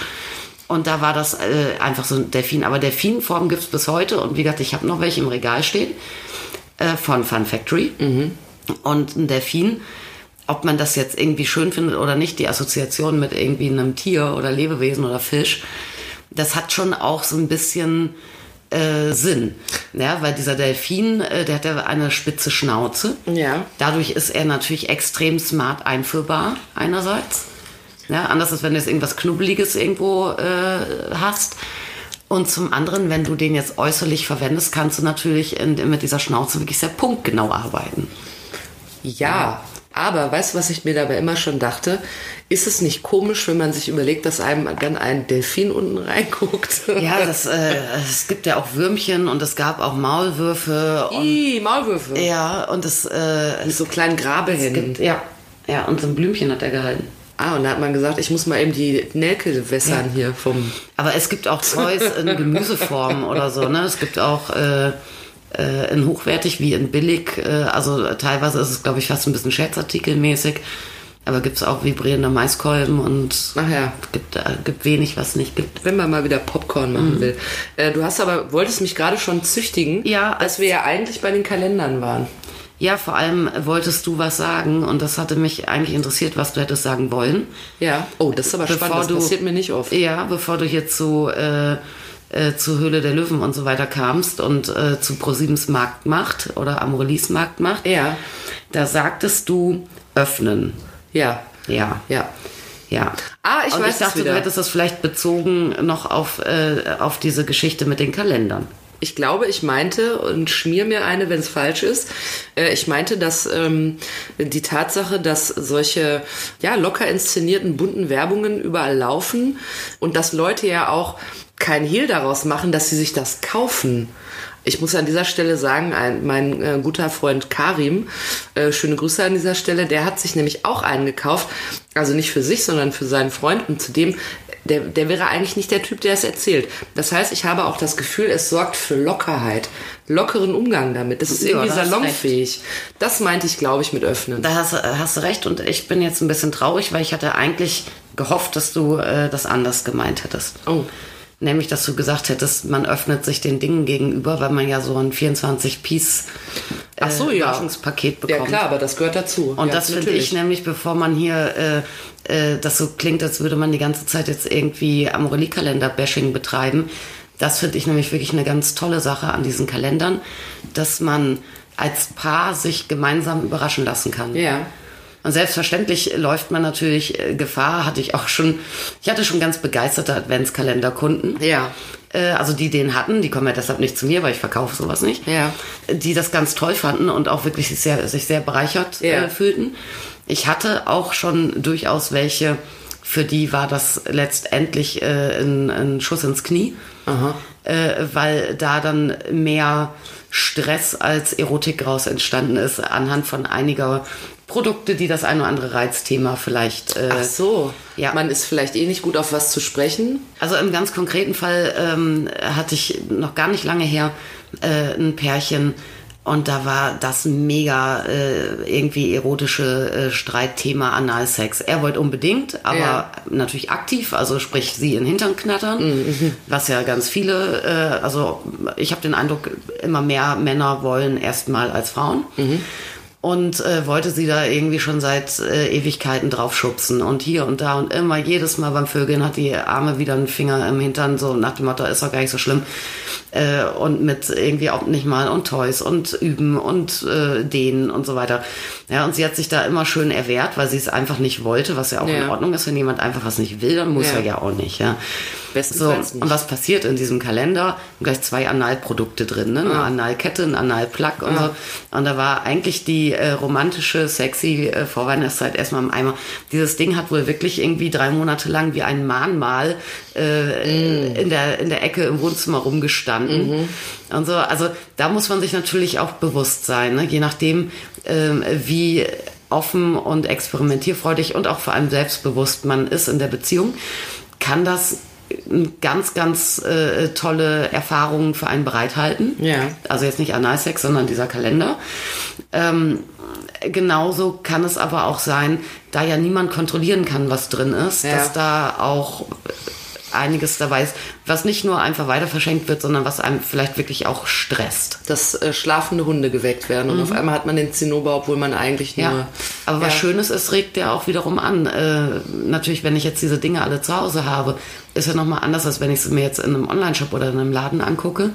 Und da war das äh, einfach so ein Delfin. Aber Delfinform gibt's bis heute. Und wie gesagt, ich habe noch welche im Regal stehen äh, von Fun Factory. Und ein Delfin, ob man das jetzt irgendwie schön findet oder nicht, die Assoziation mit irgendwie einem Tier oder Lebewesen oder Fisch, das hat schon auch so ein bisschen äh, Sinn. Ja, weil dieser Delfin, äh, der hat ja eine spitze Schnauze. Ja. Dadurch ist er natürlich extrem smart einführbar, einerseits. Ja, anders als wenn du jetzt irgendwas Knubbeliges irgendwo äh, hast. Und zum anderen, wenn du den jetzt äußerlich verwendest, kannst du natürlich in, mit dieser Schnauze wirklich sehr punktgenau arbeiten. Ja, aber weißt du, was ich mir dabei immer schon dachte? Ist es nicht komisch, wenn man sich überlegt, dass einem dann ein Delfin unten reinguckt? Ja, das, äh, es gibt ja auch Würmchen und es gab auch Maulwürfe. Und, Ih, Maulwürfe. ja, und es, äh, Mit so kleinen Grabehennen. gibt, ja, ja, und so ein Blümchen hat er gehalten. Ah, und da hat man gesagt, ich muss mal eben die Nelke wässern hier vom. Aber es gibt auch Toys in Gemüseform oder so, ne? Es gibt auch äh, äh, in hochwertig wie in billig. Äh, also teilweise ist es, glaube ich, fast ein bisschen Scherzartikelmäßig. Aber gibt es auch vibrierende Maiskolben und Ach ja. gibt, äh, gibt wenig, was nicht gibt. Wenn man mal wieder Popcorn machen will. Äh, du hast aber, wolltest mich gerade schon züchtigen, Ja, dass wir ja eigentlich bei den Kalendern waren. Ja, vor allem wolltest du was sagen und das hatte mich eigentlich interessiert, was du hättest sagen wollen. Ja. Oh, das ist aber Bevor spannend. Das du- passiert mir nicht oft. Ja, bevor du hier zu, äh, äh, zu Höhle der Löwen und so weiter kamst und äh, zu ProSiebens Marktmacht oder Amorelis Marktmacht. Ja. Da sagtest du öffnen. Ja. Ja. Ja. Ja. Ah, ich und weiß ich dachte, du hättest das vielleicht bezogen noch auf, äh, auf diese Geschichte mit den Kalendern. Ich glaube, ich meinte, und schmier mir eine, wenn es falsch ist, äh, ich meinte, dass ähm, die Tatsache, dass solche ja, locker inszenierten bunten Werbungen überall laufen und dass Leute ja auch kein Hehl daraus machen, dass sie sich das kaufen. Ich muss an dieser Stelle sagen, ein, mein äh, guter Freund Karim, äh, schöne Grüße an dieser Stelle, der hat sich nämlich auch einen gekauft. Also nicht für sich, sondern für seinen Freund. Und zudem, der, der wäre eigentlich nicht der Typ, der es erzählt. Das heißt, ich habe auch das Gefühl, es sorgt für Lockerheit, lockeren Umgang damit. Das ist Ja, irgendwie da salonfähig. Das meinte ich, glaube ich, mit öffnen. Da hast, du- hast du recht und ich bin jetzt ein bisschen traurig, weil ich hatte eigentlich gehofft, dass du äh, das anders gemeint hättest. Oh. Nämlich, dass du gesagt hättest, man öffnet sich den Dingen gegenüber, weil man ja so ein 24-Piece Ach so, ja. Überraschungspaket Ja bekommt. klar, aber das gehört dazu. Und ja, das finde ich nämlich, bevor man hier äh, äh, das so klingt, als würde man die ganze Zeit jetzt irgendwie Amorelie-Kalender-Bashing betreiben. Das finde ich nämlich wirklich eine ganz tolle Sache an diesen Kalendern, dass man als Paar sich gemeinsam überraschen lassen kann. Ja. Und selbstverständlich läuft man natürlich äh, Gefahr, hatte ich auch schon, ich hatte schon ganz begeisterte Adventskalenderkunden. Ja. Äh, also die den hatten, die kommen ja deshalb nicht zu mir, weil ich verkaufe sowas nicht. Ja. Die das ganz toll fanden und auch wirklich sich sehr, sich sehr bereichert Ja. äh, fühlten. Ich hatte auch schon durchaus welche, für die war das letztendlich äh, ein, ein Schuss ins Knie. äh, weil da dann mehr Stress als Erotik raus entstanden ist, anhand von einiger Produkte, die das ein oder andere Reizthema vielleicht. Äh, Ach so. Ja. Man ist vielleicht eh nicht gut auf was zu sprechen. Also im ganz konkreten Fall ähm, hatte ich noch gar nicht lange her äh, ein Pärchen und da war das mega äh, irgendwie erotische äh, Streitthema Analsex. Er wollte unbedingt, aber Ja. natürlich aktiv, also sprich sie in Hintern knattern, Mhm, was ja ganz viele, äh, also ich habe den Eindruck, immer mehr Männer wollen erstmal als Frauen. Mhm. Und äh, wollte sie da irgendwie schon seit äh, Ewigkeiten draufschubsen und hier und da und immer jedes Mal beim Vögeln hat die Arme wieder einen Finger im Hintern, so nach dem Motto, ist doch gar nicht so schlimm. Äh, und mit irgendwie auch nicht mal und Toys und Üben und äh, Dehnen und so weiter. Ja, und sie hat sich da immer schön erwehrt, weil sie es einfach nicht wollte, was ja auch Ja. in Ordnung ist, wenn jemand einfach was nicht will, dann muss Ja. er ja auch nicht. Ja. So, Bestenfalls nicht. und was passiert in diesem Kalender? Gleich zwei Analprodukte drin, ne? Eine. Analkette, ein Analplug und so. Und da war eigentlich die äh, romantische, sexy äh, Vorweihnachtszeit erstmal im Eimer. Dieses Ding hat wohl wirklich irgendwie drei Monate lang wie ein Mahnmal äh, in, der, in der Ecke im Wohnzimmer rumgestanden. Und so, also da muss man sich natürlich auch bewusst sein, ne? je nachdem, wie offen und experimentierfreudig und auch vor allem selbstbewusst man ist in der Beziehung, kann das ganz, ganz äh, tolle Erfahrungen für einen bereithalten. Ja. Also jetzt nicht Analsex, sondern dieser Kalender. Ähm, genauso kann es aber auch sein, da ja niemand kontrollieren kann, was drin ist, Ja. dass da auch einiges dabei ist, was nicht nur einfach weiter verschenkt wird, sondern was einem vielleicht wirklich auch stresst. Dass äh, schlafende Hunde geweckt werden und auf einmal hat man den Zinnober, obwohl man eigentlich nur. Mhm. Ja, aber was Ja. Schönes ist, regt ja auch wiederum an. Äh, natürlich, wenn ich jetzt diese Dinge alle zu Hause habe, ist ja nochmal anders, als wenn ich sie mir jetzt in einem Online-Shop oder in einem Laden angucke.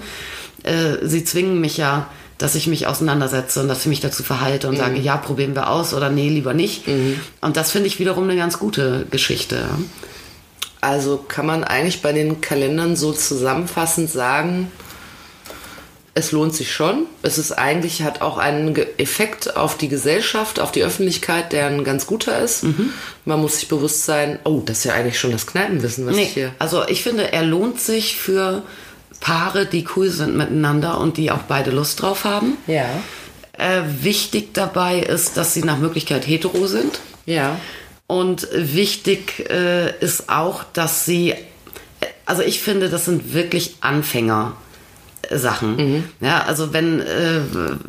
Äh, sie zwingen mich ja, dass ich mich auseinandersetze und dass ich mich dazu verhalte und sage, ja, probieren wir aus oder nee, lieber nicht. Und das finde ich wiederum eine ganz gute Geschichte. Also kann man eigentlich bei den Kalendern so zusammenfassend sagen, es lohnt sich schon. Es ist eigentlich, hat auch einen Effekt auf die Gesellschaft, auf die Öffentlichkeit, der ein ganz guter ist. Mhm. Man muss sich bewusst sein, oh, das ist ja eigentlich schon das Kneipenwissen, was ich Nee, hier. also ich finde, er lohnt sich für Paare, die cool sind miteinander und die auch beide Lust drauf haben. Ja. Äh, wichtig dabei ist, dass sie nach Möglichkeit hetero sind. Ja. Und wichtig äh, ist auch, dass sie, also ich finde, das sind wirklich Anfänger. Sachen. Ja, also wenn äh,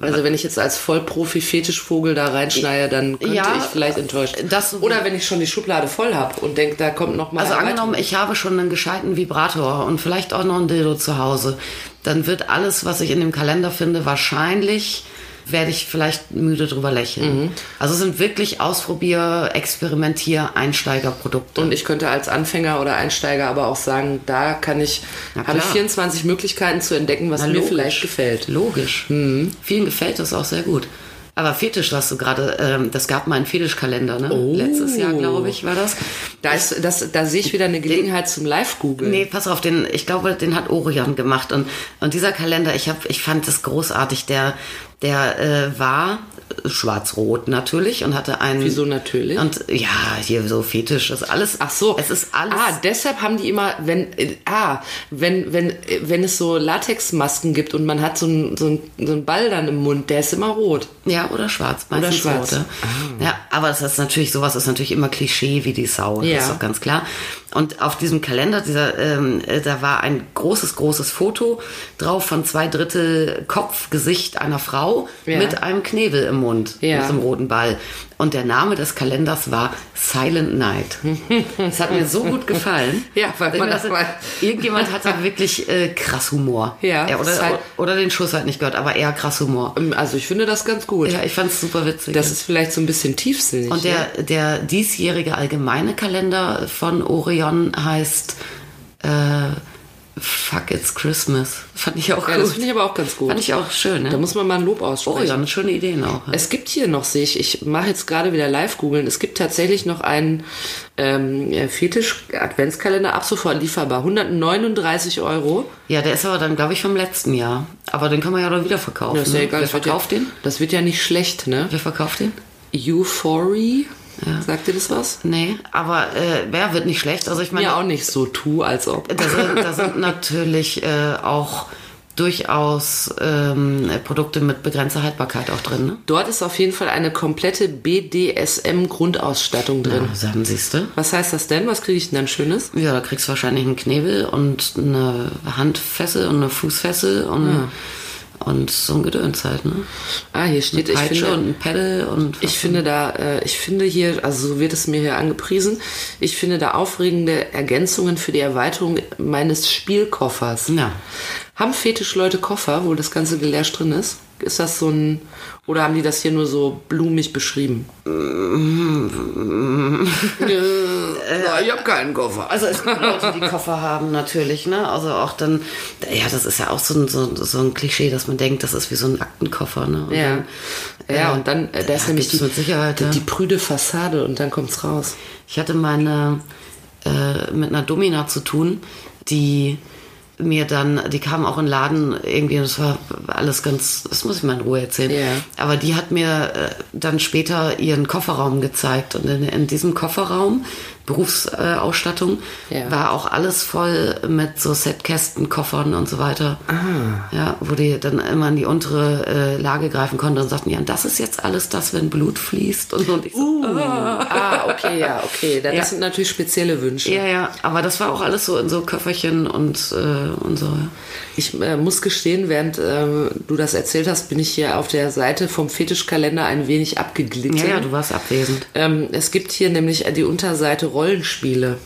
Also wenn ich jetzt als Vollprofi-Fetischvogel da reinschneide, dann könnte Ja, ich vielleicht enttäuscht. das- Oder wenn ich schon die Schublade voll habe und denke, da kommt noch mal Also angenommen, ich habe schon einen gescheiten Vibrator und vielleicht auch noch ein Dildo zu Hause, dann wird alles, was ich in dem Kalender finde, wahrscheinlich werde ich vielleicht müde drüber lächeln. Mhm. Also es sind wirklich Ausprobier-, Experimentier-, Einsteigerprodukte. Und ich könnte als Anfänger oder Einsteiger aber auch sagen, da kann ich, habe ich klar. 24 Möglichkeiten zu entdecken, was Na, mir logisch. vielleicht gefällt. Logisch. Vielen gefällt das auch sehr gut. Aber Fetisch, sagst du gerade, ähm, das gab mal einen Fetischkalender, ne? Oh. Letztes Jahr, glaube ich, war das. Da, ist, das, da sehe ich wieder eine Gelegenheit zum Live-Googeln. Nee, pass auf, den, ich glaube, den hat Orion gemacht. Und, und dieser Kalender, ich, hab, ich fand das großartig. Der, der äh, war schwarz-rot natürlich und hatte einen. Wieso natürlich? Und ja, hier so Fetisch, das ist alles. Ach so. Es ist alles. Ah, deshalb haben die immer, wenn, äh, ah, wenn, wenn, wenn es so Latexmasken gibt und man hat so einen so so einen Ball dann im Mund, der ist immer rot. Ja, oder schwarz. Meistens schwarz. Ah. Rot, ja. aber es ist natürlich, sowas ist natürlich immer Klischee wie die Sau. Ja. Das ist doch ganz klar. Und auf diesem Kalender, dieser, ähm, äh, da war ein großes, großes Foto drauf von zwei Drittel Kopfgesicht einer Frau Ja. mit einem Knebel im Mund, Ja. mit so einem roten Ball. Und der Name des Kalenders war Silent Night. Das hat mir so gut gefallen. Ja, weil man das mal- Irgendjemand hat da wirklich äh, krass Humor. Ja, oder, Sil- oder den Schuss halt nicht gehört, aber eher krass Humor. Ähm, Also ich finde das ganz gut. Ja, ich fand's super witzig. Das ist vielleicht so ein bisschen tiefsinnig. und ne? der, der diesjährige allgemeine Kalender von Orion heißt äh, Fuck It's Christmas. Fand ich auch ja, gut. das finde ich aber auch ganz gut. Fand ich auch schön, Da ne? muss man mal ein Lob aussprechen. Orion, schöne Ideen auch. Es gibt hier noch, sehe ich, ich mache jetzt gerade wieder live googeln, es gibt tatsächlich noch einen ähm, ja, Fetisch-Adventskalender, ab sofort lieferbar, 139 Euro. Ja, der ist aber dann, glaube ich, vom letzten Jahr. Aber den kann man ja dann wieder verkaufen. Das ist ja ne? egal, Wer das wird verkauft ja, den? Das wird ja nicht schlecht, ne? Wer verkauft den? Euphoria Sagt dir das was? Nee, aber äh, wer wird nicht schlecht? Also ich meine, Mir auch nicht so tu, als ob. da sind, da sind natürlich äh, auch durchaus ähm, Produkte mit begrenzter Haltbarkeit auch drin. Ne? Dort ist auf jeden Fall eine komplette BDSM-Grundausstattung drin. Ja, sagen siehste. Was heißt das denn? Was kriege ich denn dann Schönes? Ja, da kriegst du wahrscheinlich einen Knebel und eine Handfessel und eine Fußfessel und, und so ein Gedöns halt, ne? Ah, hier steht, ich Peitsche finde, und ein Pedal und Ich finde da, äh, ich finde hier, also so wird es mir hier angepriesen, ich finde da aufregende Ergänzungen für die Erweiterung meines Spielkoffers. Ja. Haben Fetischleute Koffer, wo das ganze Gelash drin ist? Ist das so ein, oder haben die das hier nur so blumig beschrieben? ja, ich habe keinen Koffer. Also es gibt Leute, die Koffer haben natürlich, ne? Also auch dann, ja, das ist ja auch so ein, so, so ein Klischee, dass man denkt, das ist wie so ein Aktenkoffer, ne? Und Ja. dann, Ja, äh, und dann, äh, da ist ja, nämlich die, mit Sicherheit, die, ja. die prüde Fassade und dann kommt's raus. Ich hatte meine äh, mit einer Domina zu tun, die mir dann, die kam auch in den Laden irgendwie, und das war alles ganz, das muss ich mal in Ruhe erzählen. Ja. Aber die hat mir äh, dann später ihren Kofferraum gezeigt und in, in diesem Kofferraum, Berufsausstattung, Ja. war auch alles voll mit so Setkästen, Koffern und so weiter. Ja, wo die dann immer in die untere äh, Lage greifen konnte und sagten, ja, das ist jetzt alles das, wenn Blut fließt und so. Und ich so, Ah, okay, ja, okay. Das Ja. sind natürlich spezielle Wünsche. Ja, ja, aber das war auch alles so in so Köfferchen und, äh, und so. Ich äh, muss gestehen, während ähm, du das erzählt hast, bin ich hier auf der Seite vom Fetischkalender ein wenig abgeglitten. Ja, ja, du warst abwesend. Ähm, es gibt hier nämlich die Unterseite Rollenspiele.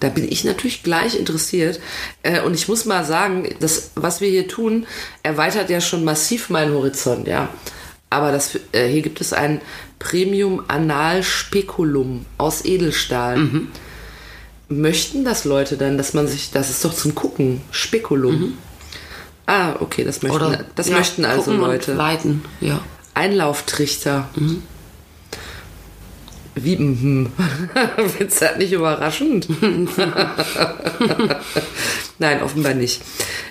Da bin ich natürlich gleich interessiert. Äh, und ich muss mal sagen, das, was wir hier tun, erweitert ja schon massiv meinen Horizont, ja. Aber das, äh, hier gibt es ein Premium Anal Speculum aus Edelstahl. Möchten das Leute dann, dass man sich, das ist doch zum Gucken, Spekulum. Ah, okay, das möchten, Oder das ja, möchten also gucken und Leute. Weiten, ja. Einlauftrichter. Wie, mhm. Findest du das nicht überraschend? Nein, offenbar nicht.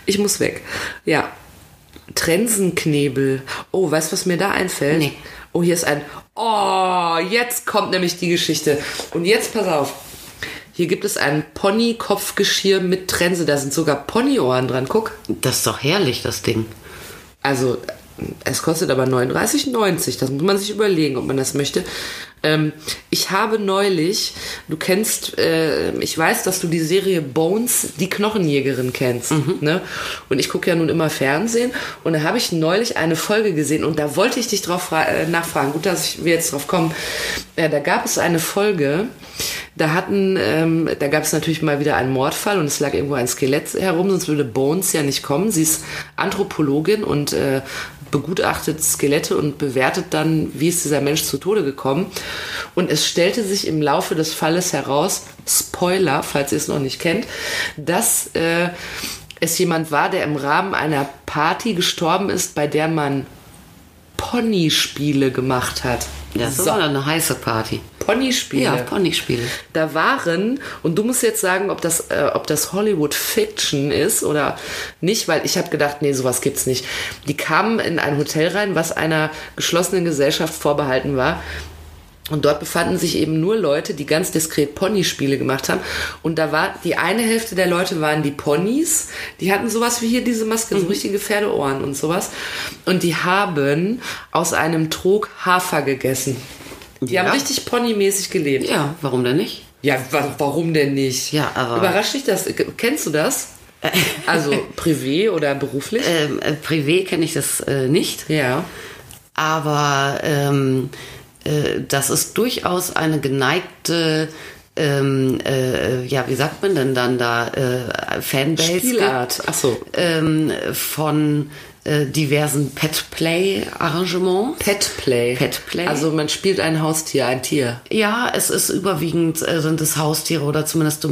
Ich muss weg. Ja. Trensenknebel. Oh, weißt du, was mir da einfällt? Nee. Oh, hier ist ein. Oh, jetzt kommt nämlich die Geschichte. Und jetzt pass auf. Hier gibt es ein Pony-Kopfgeschirr mit Trense. Da sind sogar Ponyohren dran. Guck. Das ist doch herrlich, das Ding. Also, es kostet aber 39,90. Das muss man sich überlegen, ob man das möchte. Ähm, ich habe neulich, du kennst, äh, ich weiß, dass du die Serie Bones, die Knochenjägerin kennst. Ne? Und ich gucke ja nun immer Fernsehen. Und da habe ich neulich eine Folge gesehen und da wollte ich dich drauf äh, nachfragen. Gut, dass ich, wir jetzt drauf kommen. Ja, da gab es eine Folge, da hatten, ähm, da gab es natürlich mal wieder einen Mordfall und es lag irgendwo ein Skelett herum, sonst würde Bones ja nicht kommen. Sie ist Anthropologin und äh, begutachtet Skelette und bewertet dann, wie ist dieser Mensch zu Tode gekommen. Und es stellte sich im Laufe des Falles heraus, Spoiler, falls ihr es noch nicht kennt, dass äh, es jemand war, der im Rahmen einer Party gestorben ist, bei der man Ponyspiele gemacht hat. Das So. war eine heiße Party. Ponyspiele. Ja, Ponyspiele. Da waren, und du musst jetzt sagen, ob das, äh, ob das Hollywood Fiction ist oder nicht, weil ich habe gedacht, nee, sowas gibt's nicht. Die kamen in ein Hotel rein, was einer geschlossenen Gesellschaft vorbehalten war. Und dort befanden sich eben nur Leute, die ganz diskret Ponyspiele gemacht haben. Und da war die eine Hälfte der Leute waren die Ponys. Die hatten sowas wie hier diese Maske, so richtige Pferdeohren und sowas. Und die haben aus einem Trog Hafer gegessen. Die Ja. haben richtig ponymäßig gelebt. Ja, warum denn nicht? Ja, wa warum denn nicht? Ja, aber- Überrascht dich das? Kennst du das? Also privé oder beruflich? Ähm, äh, privé kenne ich das äh, nicht, ja. aber ähm, äh, das ist durchaus eine geneigte, ähm, äh, ja, wie sagt man denn dann da, äh, Fanbase Spielart. gibt, Ach so. ähm, von äh, diversen Pet-Play-Arrangements. Petplay. Petplay. Also man spielt ein Haustier, ein Tier. Ja, es ist überwiegend äh, sind es Haustiere oder zumindest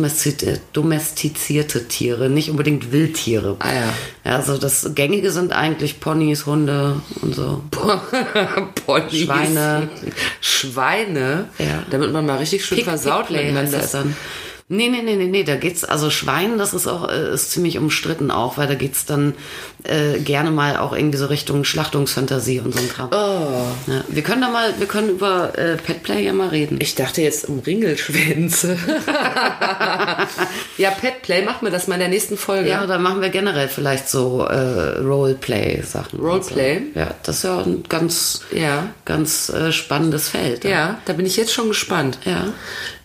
domestizierte Tiere, nicht unbedingt Wildtiere. Ah ja. Also das Gängige sind eigentlich Ponys, Hunde und so. Ponys. Schweine. Schweine. Ja. Damit man mal richtig schön Pick- versaut miteinander ist. dann. Nee, nee, nee, nee, nee, da geht's, also Schwein, das ist auch, äh, ist ziemlich umstritten auch, weil da geht's dann äh, gerne mal auch irgendwie so Richtung Schlachtungsfantasie und so ein Kram. Oh. Ja, wir können da mal, wir können über äh, Petplay ja mal reden. Ich dachte jetzt um Ringelschwänze. ja, Petplay, machen wir das mal in der nächsten Folge. Ja, da machen wir generell vielleicht so äh, Roleplay-Sachen. Roleplay? So. Ja, das ist ja ein ganz, Ja. ganz äh, spannendes Feld. Ja, da bin ich jetzt schon gespannt. Ja.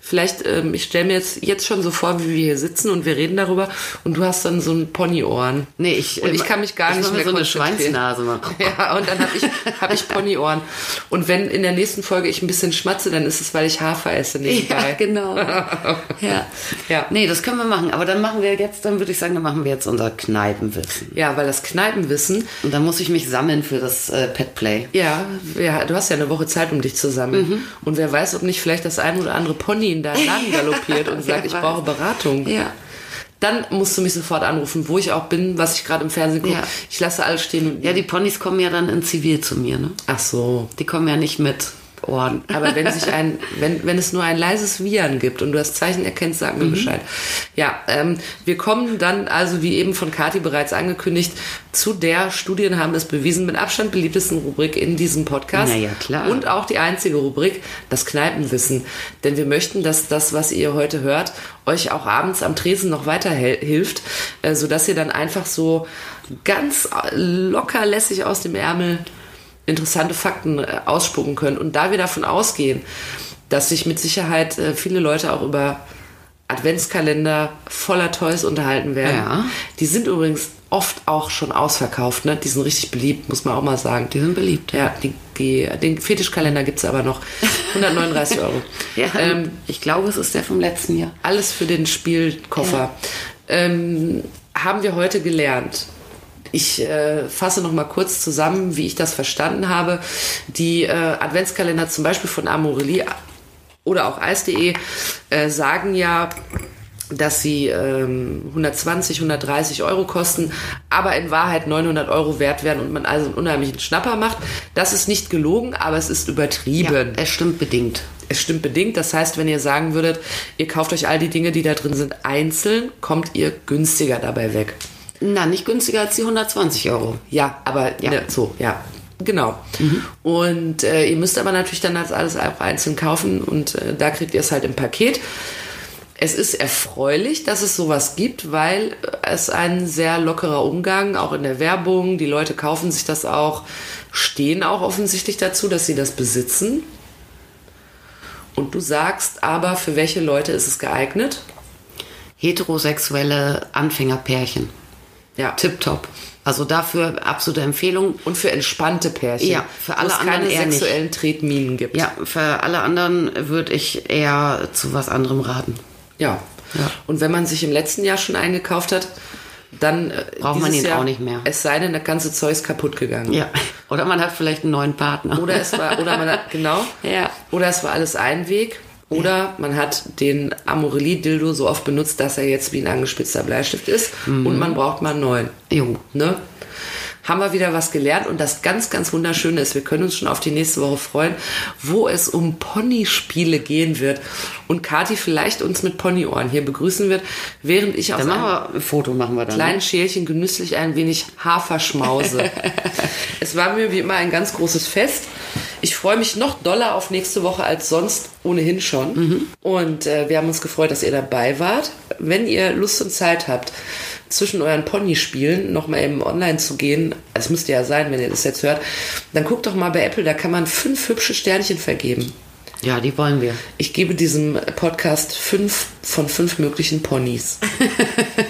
Vielleicht, ähm, ich stelle mir jetzt, jetzt schon so vor, wie wir hier sitzen und wir reden darüber und du hast dann so ein Ponyohren. Nee, ich, Und ich äh, kann mich gar ich nicht mehr so eine. Schweinsnase machen. Ja, und dann habe ich, hab ich Ponyohren. Und wenn in der nächsten Folge ich ein bisschen schmatze, dann ist es, weil ich Hafer esse nebenbei. Ja, genau. ja. Ja. Nee, das können wir machen. Aber dann machen wir jetzt, dann würde ich sagen, dann machen wir jetzt unser Kneipenwissen. Ja, weil das Kneipenwissen, Und dann muss ich mich sammeln für das äh, Petplay. ja, ja, du hast ja eine Woche Zeit, um dich zu sammeln. Mhm. Und wer weiß, ob nicht vielleicht das ein oder andere Pony in deinen Laden galoppiert und sagt, ich brauche Beratung. Ja. Dann musst du mich sofort anrufen, wo ich auch bin, was ich gerade im Fernsehen gucke. Ja. Ich lasse alles stehen und Ja, die Ponys kommen ja dann in Zivil zu mir, ne? Ach so. Die kommen ja nicht mit Ohren. Aber wenn sich ein, wenn, wenn es nur ein leises Wiehern gibt und du das Zeichen erkennst, sag mir Mhm. Bescheid. Ja, ähm, wir kommen dann also, wie eben von Kati bereits angekündigt, zu der Studien haben es bewiesen, mit Abstand beliebtesten Rubrik in diesem Podcast. Na ja, klar. Und auch die einzige Rubrik, das Kneipenwissen. Denn wir möchten, dass das, was ihr heute hört, euch auch abends am Tresen noch weiterhilft, äh, sodass ihr dann einfach so ganz locker lässig aus dem Ärmel interessante Fakten äh, ausspucken könnt. Und da wir davon ausgehen, dass sich mit Sicherheit äh, viele Leute auch über Adventskalender voller Toys unterhalten werden. Ja. Die sind übrigens oft auch schon ausverkauft, ne? Die sind richtig beliebt, muss man auch mal sagen. Die sind beliebt. Ja, die, die, den Fetischkalender gibt's aber noch. 139 Euro. Ja, Ähm, ich glaube, es ist der vom letzten Jahr. alles für den Spielkoffer. Ähm, haben wir heute gelernt. Ich äh, fasse noch mal kurz zusammen, wie ich das verstanden habe. Die äh, Adventskalender zum Beispiel von Amorelie oder auch Eis.de äh, sagen ja, dass sie ähm, 120, 130 Euro kosten, aber in Wahrheit 900 Euro wert werden und man also einen unheimlichen Schnapper macht. Das ist nicht gelogen, aber es ist übertrieben. es stimmt bedingt. Es stimmt bedingt. Das heißt, wenn ihr sagen würdet, ihr kauft euch all die Dinge, die da drin sind, einzeln, kommt ihr günstiger dabei weg. Na, nicht günstiger als die 120 Euro. Ja, aber Ja. Ne, so, ja. Genau. Und äh, ihr müsst aber natürlich dann das alles auch einzeln kaufen und äh, da kriegt ihr es halt im Paket. Es ist erfreulich, dass es sowas gibt, weil es ein sehr lockerer Umgang, auch in der Werbung. Die Leute kaufen sich das auch, stehen auch offensichtlich dazu, dass sie das besitzen. Und du sagst aber, für welche Leute ist es geeignet? Heterosexuelle Anfängerpärchen. Ja. Tipptopp. Also dafür absolute Empfehlung. Und für entspannte Pärchen. Ja, für alle anderen keine eher nicht. sexuellen Tretminen gibt. Ja, für alle anderen würde ich eher zu was anderem raten. Ja. Ja. Und wenn man sich im letzten Jahr schon eingekauft hat, dann äh, Braucht man ihn Jahr, auch nicht mehr. Es sei denn, das ganze Zeug ist kaputt gegangen. Ja. Oder man hat vielleicht einen neuen Partner. Oder es war, oder man hat, genau. Ja. Oder es war alles ein Weg. Oder man hat den Amorelie-Dildo so oft benutzt, dass er jetzt wie ein angespitzter Bleistift ist. Mhm. Und man braucht mal einen neuen. Jo. Ne? Haben wir wieder was gelernt und das ganz, ganz Wunderschöne ist, wir können uns schon auf die nächste Woche freuen, wo es um Ponyspiele gehen wird und Kati vielleicht uns mit Ponyohren hier begrüßen wird, während ich aus Dann einem Foto, machen wir dann. kleinen Schälchen genüsslich ein wenig Hafer schmause. es war mir wie immer ein ganz großes Fest. Ich freue mich noch doller auf nächste Woche als sonst ohnehin schon. Und äh, wir haben uns gefreut, dass ihr dabei wart. Wenn ihr Lust und Zeit habt, zwischen euren Ponyspielen noch mal eben online zu gehen, das müsste ja sein, wenn ihr das jetzt hört, dann guckt doch mal bei Apple, da kann man fünf hübsche Sternchen vergeben. Ja, die wollen wir. Ich gebe diesem Podcast fünf von fünf möglichen Ponys.